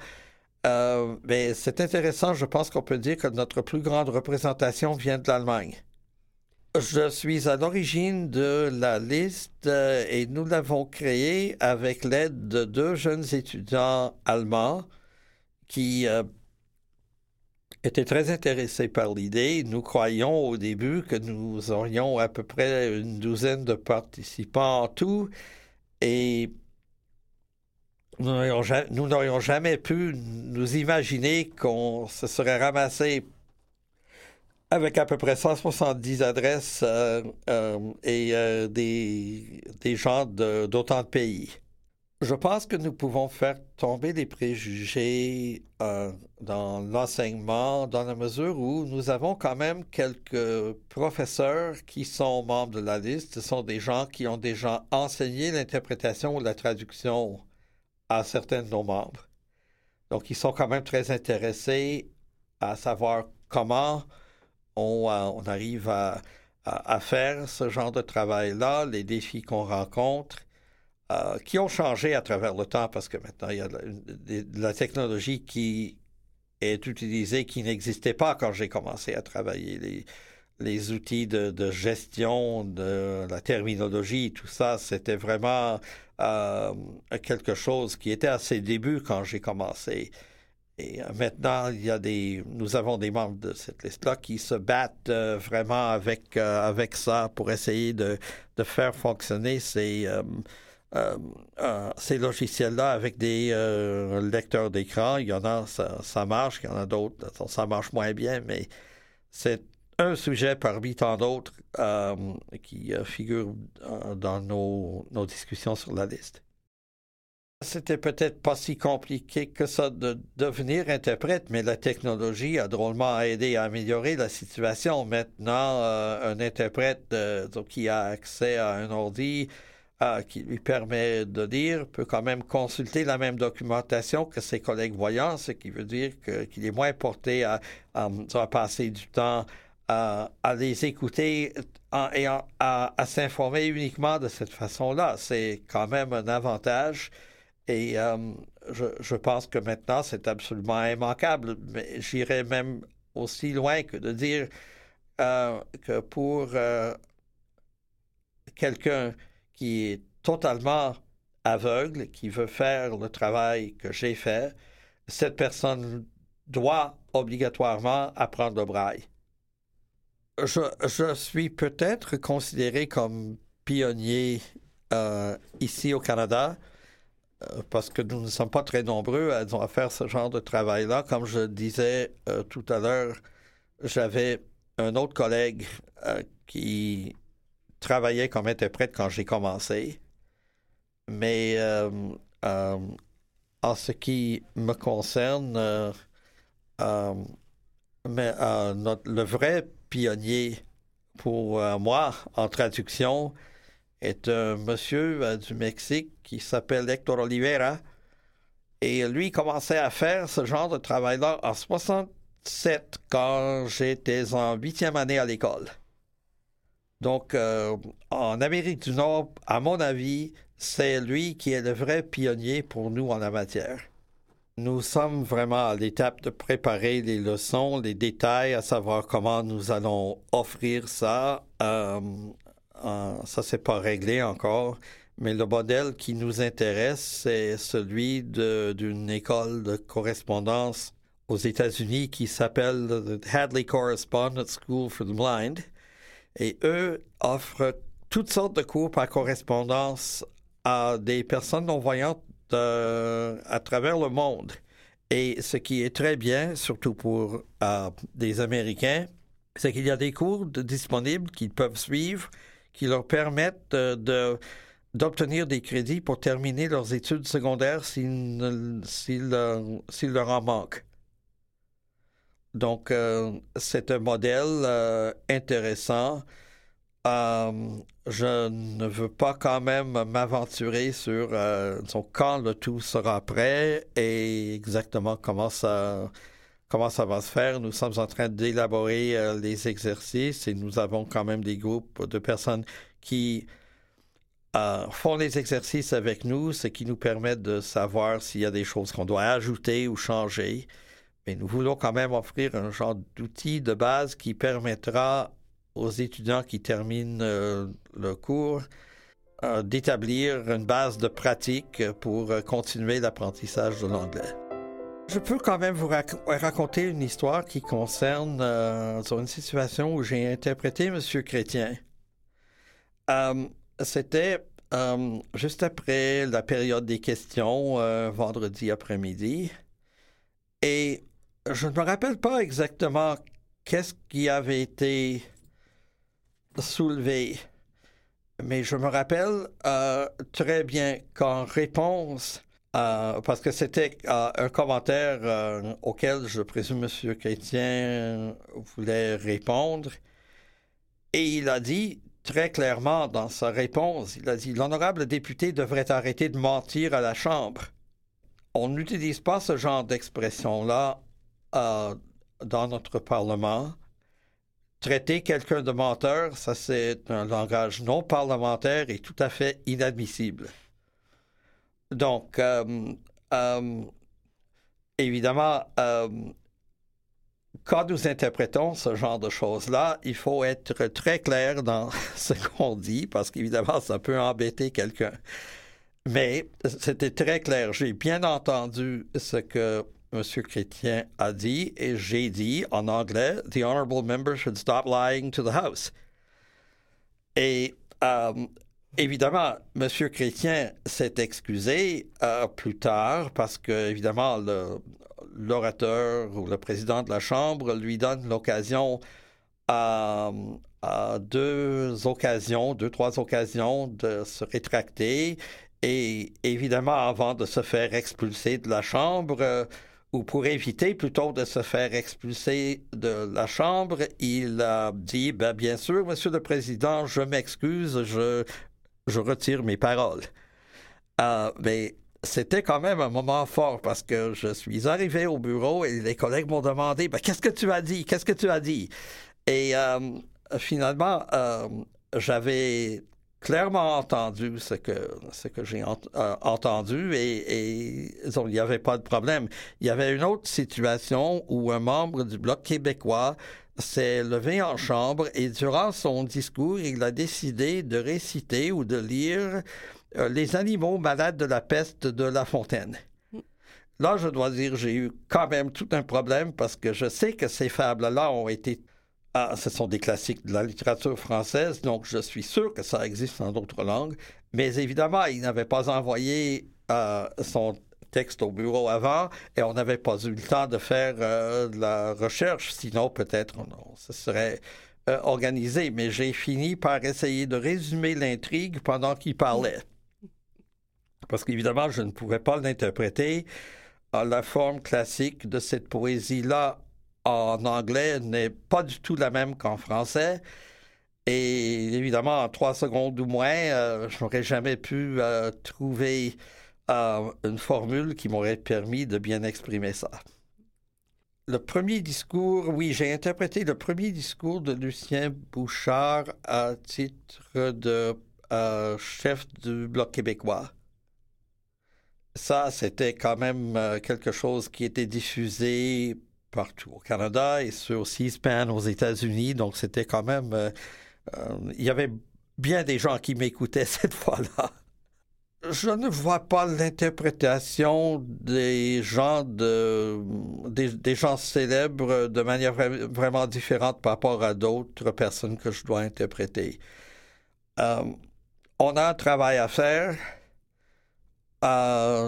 mais c'est intéressant, je pense qu'on peut dire que notre plus grande représentation vient de l'Allemagne. Je suis à l'origine de la liste et nous l'avons créée avec l'aide de deux jeunes étudiants allemands qui était très intéressé par l'idée. Nous croyions au début que nous aurions à peu près une douzaine de participants en tout et nous n'aurions jamais pu nous imaginer qu'on se serait ramassé avec à peu près 170 adresses euh, euh, et euh, des, des gens d'autant de pays. Je pense que nous pouvons faire tomber des préjugés euh, dans l'enseignement dans la mesure où nous avons quand même quelques professeurs qui sont membres de la liste. Ce sont des gens qui ont déjà enseigné l'interprétation ou la traduction à certains de nos membres. Donc, ils sont quand même très intéressés à savoir comment on, euh, arrive à faire ce genre de travail-là, les défis qu'on rencontre euh, qui ont changé à travers le temps parce que maintenant il y a de la, technologie qui est utilisée qui n'existait pas quand j'ai commencé à travailler. Les, les outils de, gestion, de la terminologie, tout ça, c'était vraiment euh, quelque chose qui était à ses débuts quand j'ai commencé. Et euh, maintenant, il y a des, nous avons des membres de cette liste-là qui se battent vraiment avec, avec ça pour essayer de, de faire fonctionner ces, euh, euh, ces logiciels-là avec des euh, lecteurs d'écran. Il y en a, ça, marche, il y en a d'autres, ça marche moins bien, mais c'est un sujet parmi tant d'autres qui figure dans nos, nos, discussions sur la liste. C'était peut-être pas si compliqué que ça de devenir interprète, mais la technologie a drôlement aidé à améliorer la situation. Maintenant, un interprète qui a accès à un ordi, qui lui permet de lire peut quand même consulter la même documentation que ses collègues voyants, ce qui veut dire qu'il est moins porté à, passer du temps à, les écouter et à, s'informer uniquement de cette façon-là. C'est quand même un avantage. Et euh, je, pense que maintenant, c'est absolument immanquable. Mais j'irais même aussi loin que de dire euh, que pour euh, quelqu'un qui est totalement aveugle, qui veut faire le travail que j'ai fait, cette personne doit obligatoirement apprendre le braille. Je, suis peut-être considéré comme pionnier euh, ici au Canada euh, parce que nous ne sommes pas très nombreux à, à faire ce genre de travail-là. Comme je disais euh, tout à l'heure, j'avais un autre collègue qui travaillais comme interprète quand j'ai commencé. Mais euh, euh, en ce qui me concerne, euh, mais, le vrai pionnier pour moi en traduction est un monsieur du Mexique qui s'appelle Héctor Oliveira. Et lui commençait à faire ce genre de travail-là en 67 quand j'étais en huitième année à l'école. Donc, euh, en Amérique du Nord, à mon avis, c'est lui qui est le vrai pionnier pour nous en la matière. Nous sommes vraiment à l'étape de préparer les leçons, les détails, à savoir comment nous allons offrir ça. Euh, euh, ça, c'est pas réglé encore, Mais le modèle qui nous intéresse, c'est celui d'une école de correspondance aux États-Unis qui s'appelle Hadley Correspondence School for the Blind. Et eux offrent toutes sortes de cours par correspondance à des personnes non-voyantes à travers le monde. Et ce qui est très bien, surtout pour euh, des Américains, c'est qu'il y a des cours disponibles qu'ils peuvent suivre qui leur permettent de, d'obtenir des crédits pour terminer leurs études secondaires s'il, s'il, leur en manque. Donc, euh, c'est un modèle euh, intéressant. Euh, je ne veux pas quand même m'aventurer sur quand le tout sera prêt et exactement comment ça, comment ça va se faire. Nous sommes en train d'élaborer les exercices et nous avons quand même des groupes de personnes qui font les exercices avec nous, ce qui nous permet de savoir s'il y a des choses qu'on doit ajouter ou changer. Mais nous voulons quand même offrir un genre d'outil de base qui permettra aux étudiants qui terminent euh, le cours euh, d'établir une base de pratique pour euh, continuer l'apprentissage de l'anglais. Je peux quand même vous raconter une histoire qui concerne sur une situation où j'ai interprété M. Chrétien. C'était juste après la période des questions, vendredi après-midi. Et je ne me rappelle pas exactement qu'est-ce qui avait été soulevé, mais je me rappelle euh, très bien qu'en réponse, euh, parce que c'était euh, un commentaire auquel je présume M. Chrétien voulait répondre, et il a dit très clairement dans sa réponse, il a dit L'honorable député devrait arrêter de mentir à la Chambre. On n'utilise pas ce genre d'expression-là dans notre Parlement. Traiter quelqu'un de menteur, ça c'est un langage non parlementaire et tout à fait inadmissible. Donc, euh, euh, évidemment, euh, quand nous interprétons ce genre de choses-là, il faut être très clair dans [LAUGHS] ce qu'on dit, parce qu'évidemment, ça peut embêter quelqu'un. Mais c'était très clair. J'ai bien entendu ce que M. Chrétien a dit, et j'ai dit en anglais, The honorable member should stop lying to the House. Et euh, évidemment, M. Chrétien s'est excusé euh, plus tard parce que, évidemment, l'orateur ou le président de la Chambre lui donne l'occasion à, à, deux occasions, deux, trois occasions de se rétracter. Et évidemment, avant de se faire expulser de la Chambre, ou pour éviter plutôt de se faire expulser de la Chambre, il a dit, ben, bien sûr, Monsieur le Président, je m'excuse, je, je retire mes paroles. Euh, mais c'était quand même un moment fort parce que je suis arrivé au bureau et les collègues m'ont demandé, ben, qu'est-ce que tu as dit? Qu'est-ce que tu as dit? Et euh, finalement, euh, j'avais clairement entendu ce que, j'ai euh, entendu et, il n'y avait pas de problème. Il y avait une autre situation où un membre du Bloc québécois s'est levé en chambre et durant son discours, il a décidé de réciter ou de lire euh, Les animaux malades de la peste de La Fontaine. Là, je dois dire, j'ai eu quand même tout un problème parce que je sais que ces fables-là ont été ah, ce sont des classiques de la littérature française, donc je suis sûr que ça existe en d'autres langues. Mais évidemment, il n'avait pas envoyé euh, son texte au bureau avant et on n'avait pas eu le temps de faire euh, la recherche, sinon peut-être on, se serait euh, organisé. Mais j'ai fini par essayer de résumer l'intrigue pendant qu'il parlait. Parce qu'évidemment, je ne pouvais pas l'interpréter à la forme classique de cette poésie-là en anglais n'est pas du tout la même qu'en français. Et évidemment, en trois secondes ou moins, euh, je n'aurais jamais pu euh, trouver euh, une formule qui m'aurait permis de bien exprimer ça. Le premier discours, oui, j'ai interprété le premier discours de Lucien Bouchard à titre de chef du Bloc québécois. Ça, c'était quand même quelque chose qui était diffusé partout au Canada et sur C-SPAN aux États-Unis. Donc, c'était quand même. Euh, euh, il y avait bien des gens qui m'écoutaient [LAUGHS] cette fois-là. je ne vois pas l'interprétation des gens de des, gens célèbres de manière vraiment différente par rapport à d'autres personnes que je dois interpréter. Euh, on a un travail à faire.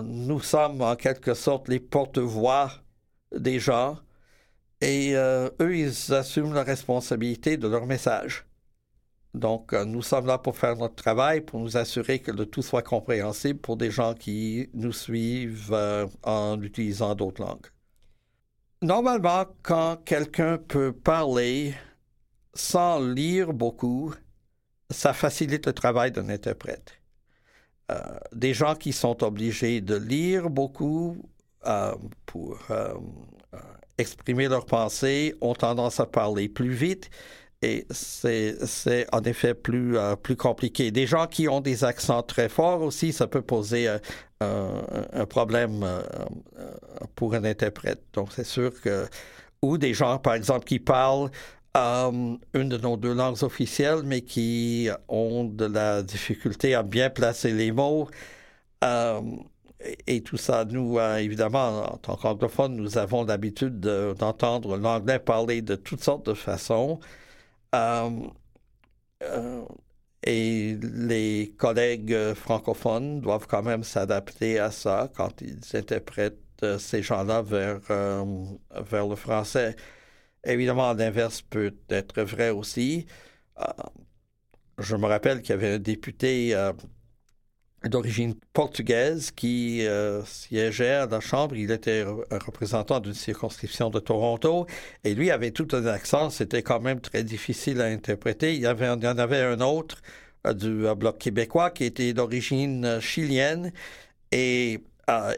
Nous sommes en quelque sorte les porte-voix des gens et euh, eux, ils assument la responsabilité de leur message. Donc, euh, nous sommes là pour faire notre travail, pour nous assurer que le tout soit compréhensible pour des gens qui nous suivent euh, en utilisant d'autres langues. Normalement, quand quelqu'un peut parler sans lire beaucoup, ça facilite le travail d'un interprète. Des gens qui sont obligés de lire beaucoup pour exprimer leurs pensées ont tendance à parler plus vite et c'est en effet plus, euh, plus compliqué. Des gens qui ont des accents très forts aussi, ça peut poser euh, un, problème euh, pour un interprète. Donc c'est sûr que... Ou des gens, par exemple, qui parlent une de nos deux langues officielles, mais qui ont de la difficulté à bien placer les mots. Et tout ça, nous, évidemment, en tant qu'anglophones, nous avons l'habitude d'entendre l'anglais parler de toutes sortes de façons. Euh, euh, et les collègues francophones doivent quand même s'adapter à ça quand ils interprètent euh, ces gens-là vers, vers le français. Évidemment, l'inverse peut être vrai aussi. je me rappelle qu'il y avait un député d'origine portugaise qui euh, siégeait à la Chambre. Il était un représentant d'une circonscription de Toronto et lui avait tout un accent. C'était quand même très difficile à interpréter. Il y, en avait un autre euh, du euh, Bloc québécois qui était d'origine chilienne et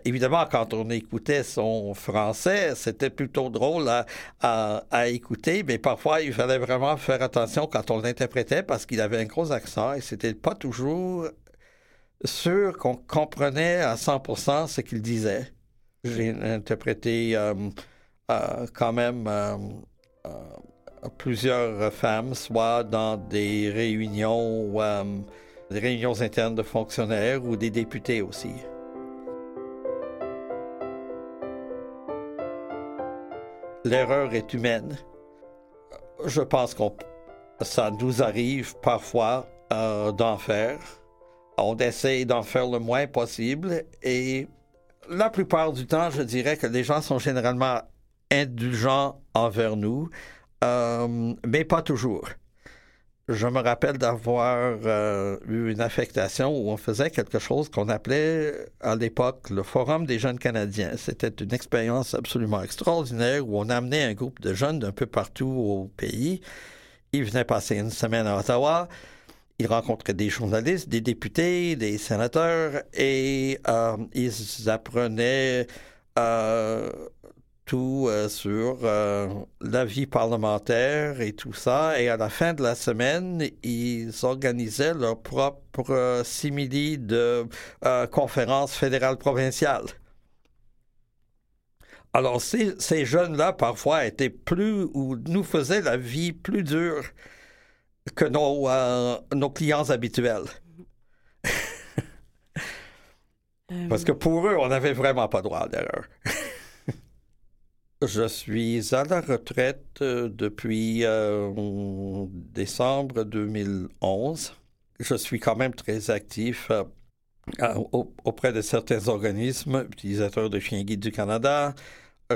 évidemment, quand on écoutait son français, c'était plutôt drôle à, à, écouter, mais parfois, il fallait vraiment faire attention quand on l'interprétait parce qu'il avait un gros accent et c'était pas toujours sûr qu'on comprenait à 100% ce qu'il disait. J'ai interprété euh, euh, quand même euh, plusieurs femmes, soit dans des réunions, des réunions internes de fonctionnaires ou des députés aussi. L'erreur est humaine. Je pense que ça nous arrive parfois d'en faire on essaie d'en faire le moins possible et la plupart du temps, je dirais que les gens sont généralement indulgents envers nous, euh, mais pas toujours. Je me rappelle d'avoir euh, eu une affectation où on faisait quelque chose qu'on appelait à l'époque le Forum des jeunes Canadiens. C'était une expérience absolument extraordinaire où on amenait un groupe de jeunes d'un peu partout au pays. Ils venaient passer une semaine à Ottawa il rencontrait des journalistes, des députés, des sénateurs et euh, ils apprenaient euh, tout euh, sur la vie parlementaire et tout ça. Et à la fin de la semaine, ils organisaient leur propre simili de conférence fédérale provinciale. Alors ces, ces jeunes-là, parfois, étaient plus ou nous faisaient la vie plus dure que nos, euh, nos clients habituels. Euh, Parce que pour eux, on n'avait vraiment pas droit à l'erreur. [LAUGHS] Je suis à la retraite euh, depuis décembre 2011. Je suis quand même très actif auprès de certains organismes utilisateurs de chiens guides du Canada.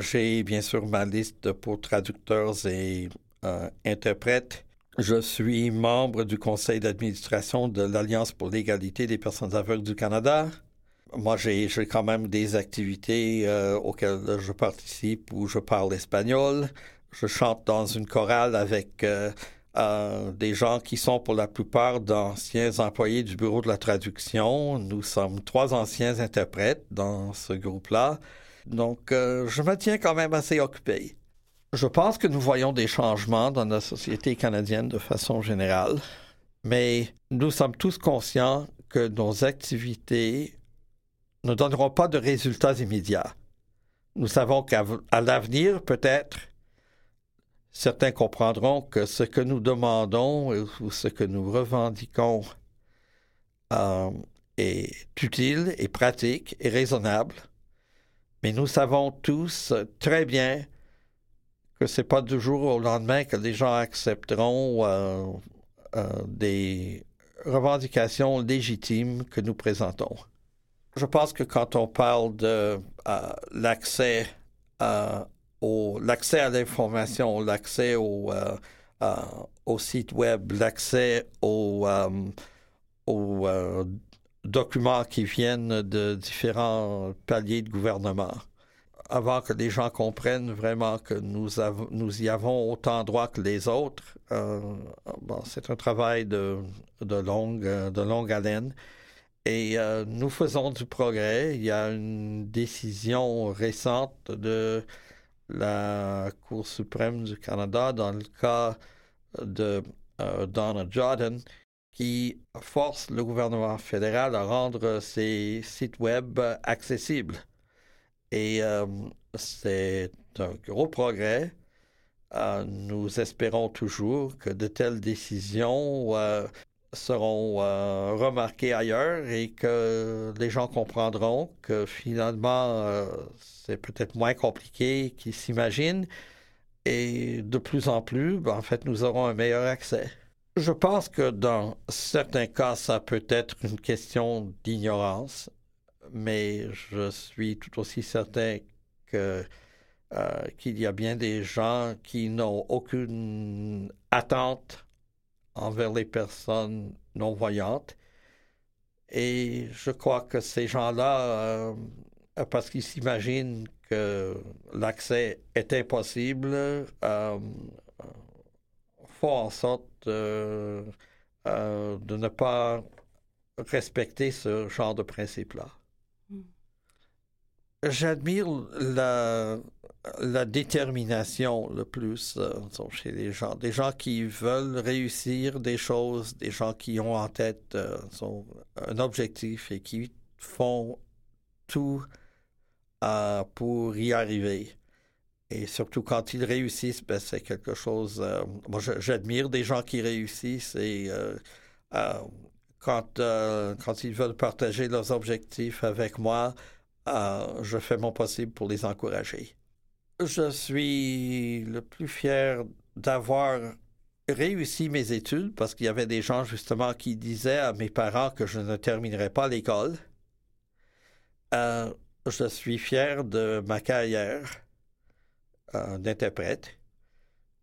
J'ai bien sûr ma liste pour traducteurs et interprètes je suis membre du conseil d'administration de l'Alliance pour l'égalité des personnes aveugles du Canada. Moi, j'ai quand même des activités euh, auxquelles je participe où je parle espagnol. Je chante dans une chorale avec euh, euh, des gens qui sont pour la plupart d'anciens employés du bureau de la traduction. Nous sommes trois anciens interprètes dans ce groupe-là. Donc, je me tiens quand même assez occupé. Je pense que nous voyons des changements dans la société canadienne de façon générale, mais nous sommes tous conscients que nos activités ne donneront pas de résultats immédiats. Nous savons qu'à l'avenir, peut-être, certains comprendront que ce que nous demandons ou ce que nous revendiquons euh, est utile et pratique et raisonnable, mais nous savons tous très bien que ce n'est pas du jour au lendemain que les gens accepteront euh, euh, des revendications légitimes que nous présentons. Je pense que quand on parle de euh, l'accès l'accès à l'information, l'accès au, au, site web, l'accès aux documents qui viennent de différents paliers de gouvernement, avant que les gens comprennent vraiment que nous, y avons autant droit que les autres. Euh, c'est un travail de, de longue haleine. Et euh, nous faisons du progrès. Il y a une décision récente de la Cour suprême du Canada dans le cas de euh, Donna Jordan qui force le gouvernement fédéral à rendre ses sites web accessibles. Et euh, c'est un gros progrès. Euh, nous espérons toujours que de telles décisions euh, seront remarquées ailleurs et que les gens comprendront que finalement c'est peut-être moins compliqué qu'ils s'imaginent et de plus en plus, ben, en fait, nous aurons un meilleur accès. Je pense que dans certains cas, ça peut être une question d'ignorance, mais je suis tout aussi certain que euh, qu'il y a bien des gens qui n'ont aucune attente envers les personnes non-voyantes. Et je crois que ces gens-là, euh, parce qu'ils s'imaginent que l'accès est impossible, euh, font en sorte de ne pas respecter ce genre de principe-là. J'admire la, la, détermination le plus euh, chez les gens. Des gens qui veulent réussir des choses, des gens qui ont en tête euh, un objectif et qui font tout pour y arriver. Et surtout quand ils réussissent, ben, c'est quelque chose. Euh, moi, j'admire des gens qui réussissent et euh, euh, quand, quand ils veulent partager leurs objectifs avec moi, je fais mon possible pour les encourager. Je suis le plus fier d'avoir réussi mes études parce qu'il y avait des gens justement qui disaient à mes parents que je ne terminerais pas l'école. je suis fier de ma carrière d'interprète.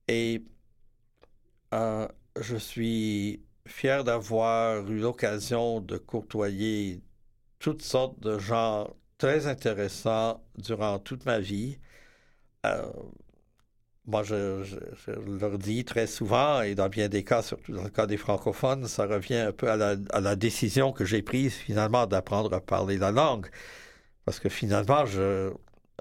Et euh, je suis fier d'avoir eu l'occasion de courtoyer toutes sortes de gens très intéressants durant toute ma vie. Euh, moi, je, leur dis très souvent, et dans bien des cas, surtout dans le cas des francophones, ça revient un peu à la, décision que j'ai prise finalement d'apprendre à parler la langue. Parce que finalement, je,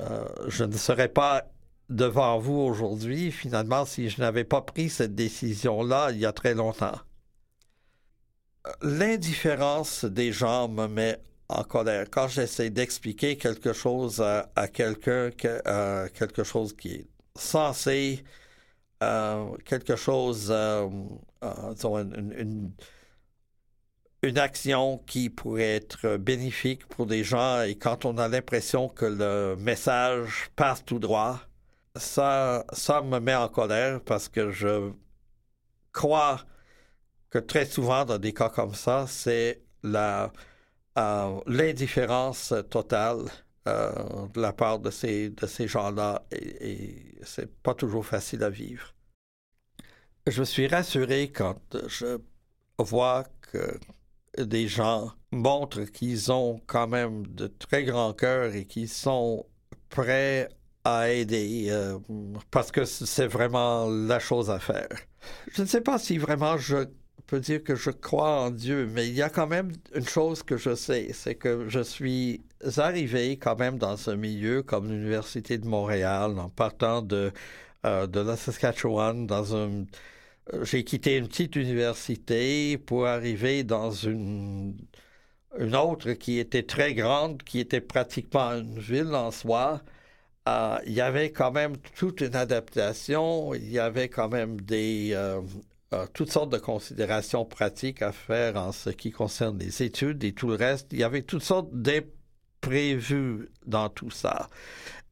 euh, je ne serais pas devant vous aujourd'hui, finalement, si je n'avais pas pris cette décision-là il y a très longtemps. L'indifférence des gens me met en colère. Quand j'essaie d'expliquer quelque chose à, quelqu'un, euh, quelque chose qui est censé, euh, quelque chose, euh, une, une, action qui pourrait être bénéfique pour des gens, et quand on a l'impression que le message passe tout droit, ça, ça me met en colère parce que je crois que très souvent, dans des cas comme ça, c'est la, euh, l'indifférence totale euh, de la part de ces, de ces gens-là et, et c'est pas toujours facile à vivre. Je suis rassuré quand je vois que des gens montrent qu'ils ont quand même de très grands cœurs et qu'ils sont prêts à aider euh, parce que c'est vraiment la chose à faire. Je ne sais pas si vraiment je peux dire que je crois en Dieu, mais il y a quand même une chose que je sais, c'est que je suis arrivé quand même dans un milieu comme l'Université de Montréal en partant de, euh, de la Saskatchewan dans un... J'ai quitté une petite université pour arriver dans une, une autre qui était très grande, qui était pratiquement une ville en soi. Euh, il y avait quand même toute une adaptation, il y avait quand même des, euh, toutes sortes de considérations pratiques à faire en ce qui concerne les études et tout le reste. Il y avait toutes sortes d'imprévus dans tout ça.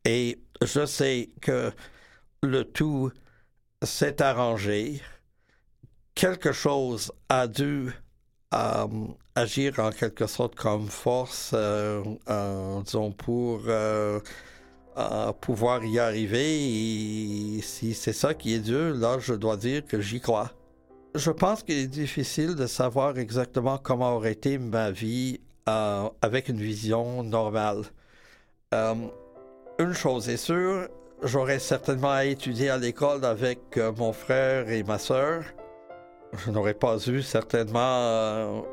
Et je sais que le tout s'est arrangé. Quelque chose a dû euh, agir en quelque sorte comme force, euh, disons, pour pouvoir y arriver. Et si c'est ça qui est dur, là, je dois dire que j'y crois. Je pense qu'il est difficile de savoir exactement comment aurait été ma vie euh, avec une vision normale. Euh, une chose est sûre, j'aurais certainement étudié à l'école avec euh, mon frère et ma sœur. Je n'aurais pas eu certainement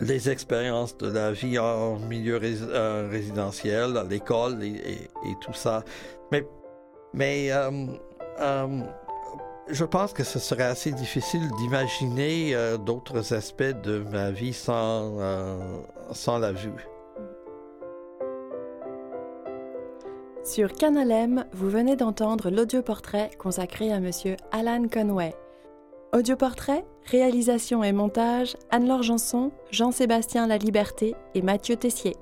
les expériences de la vie en milieu résidentiel, à l'école et, tout ça. Mais, mais je pense que ce serait assez difficile d'imaginer euh, d'autres aspects de ma vie sans, euh, sans la vue. Sur Canal M, vous venez d'entendre l'audioportrait consacré à M. Alan Conway. Audioportrait, réalisation et montage, Anne-Laure Janson, Jean-Sébastien La Liberté et Mathieu Tessier.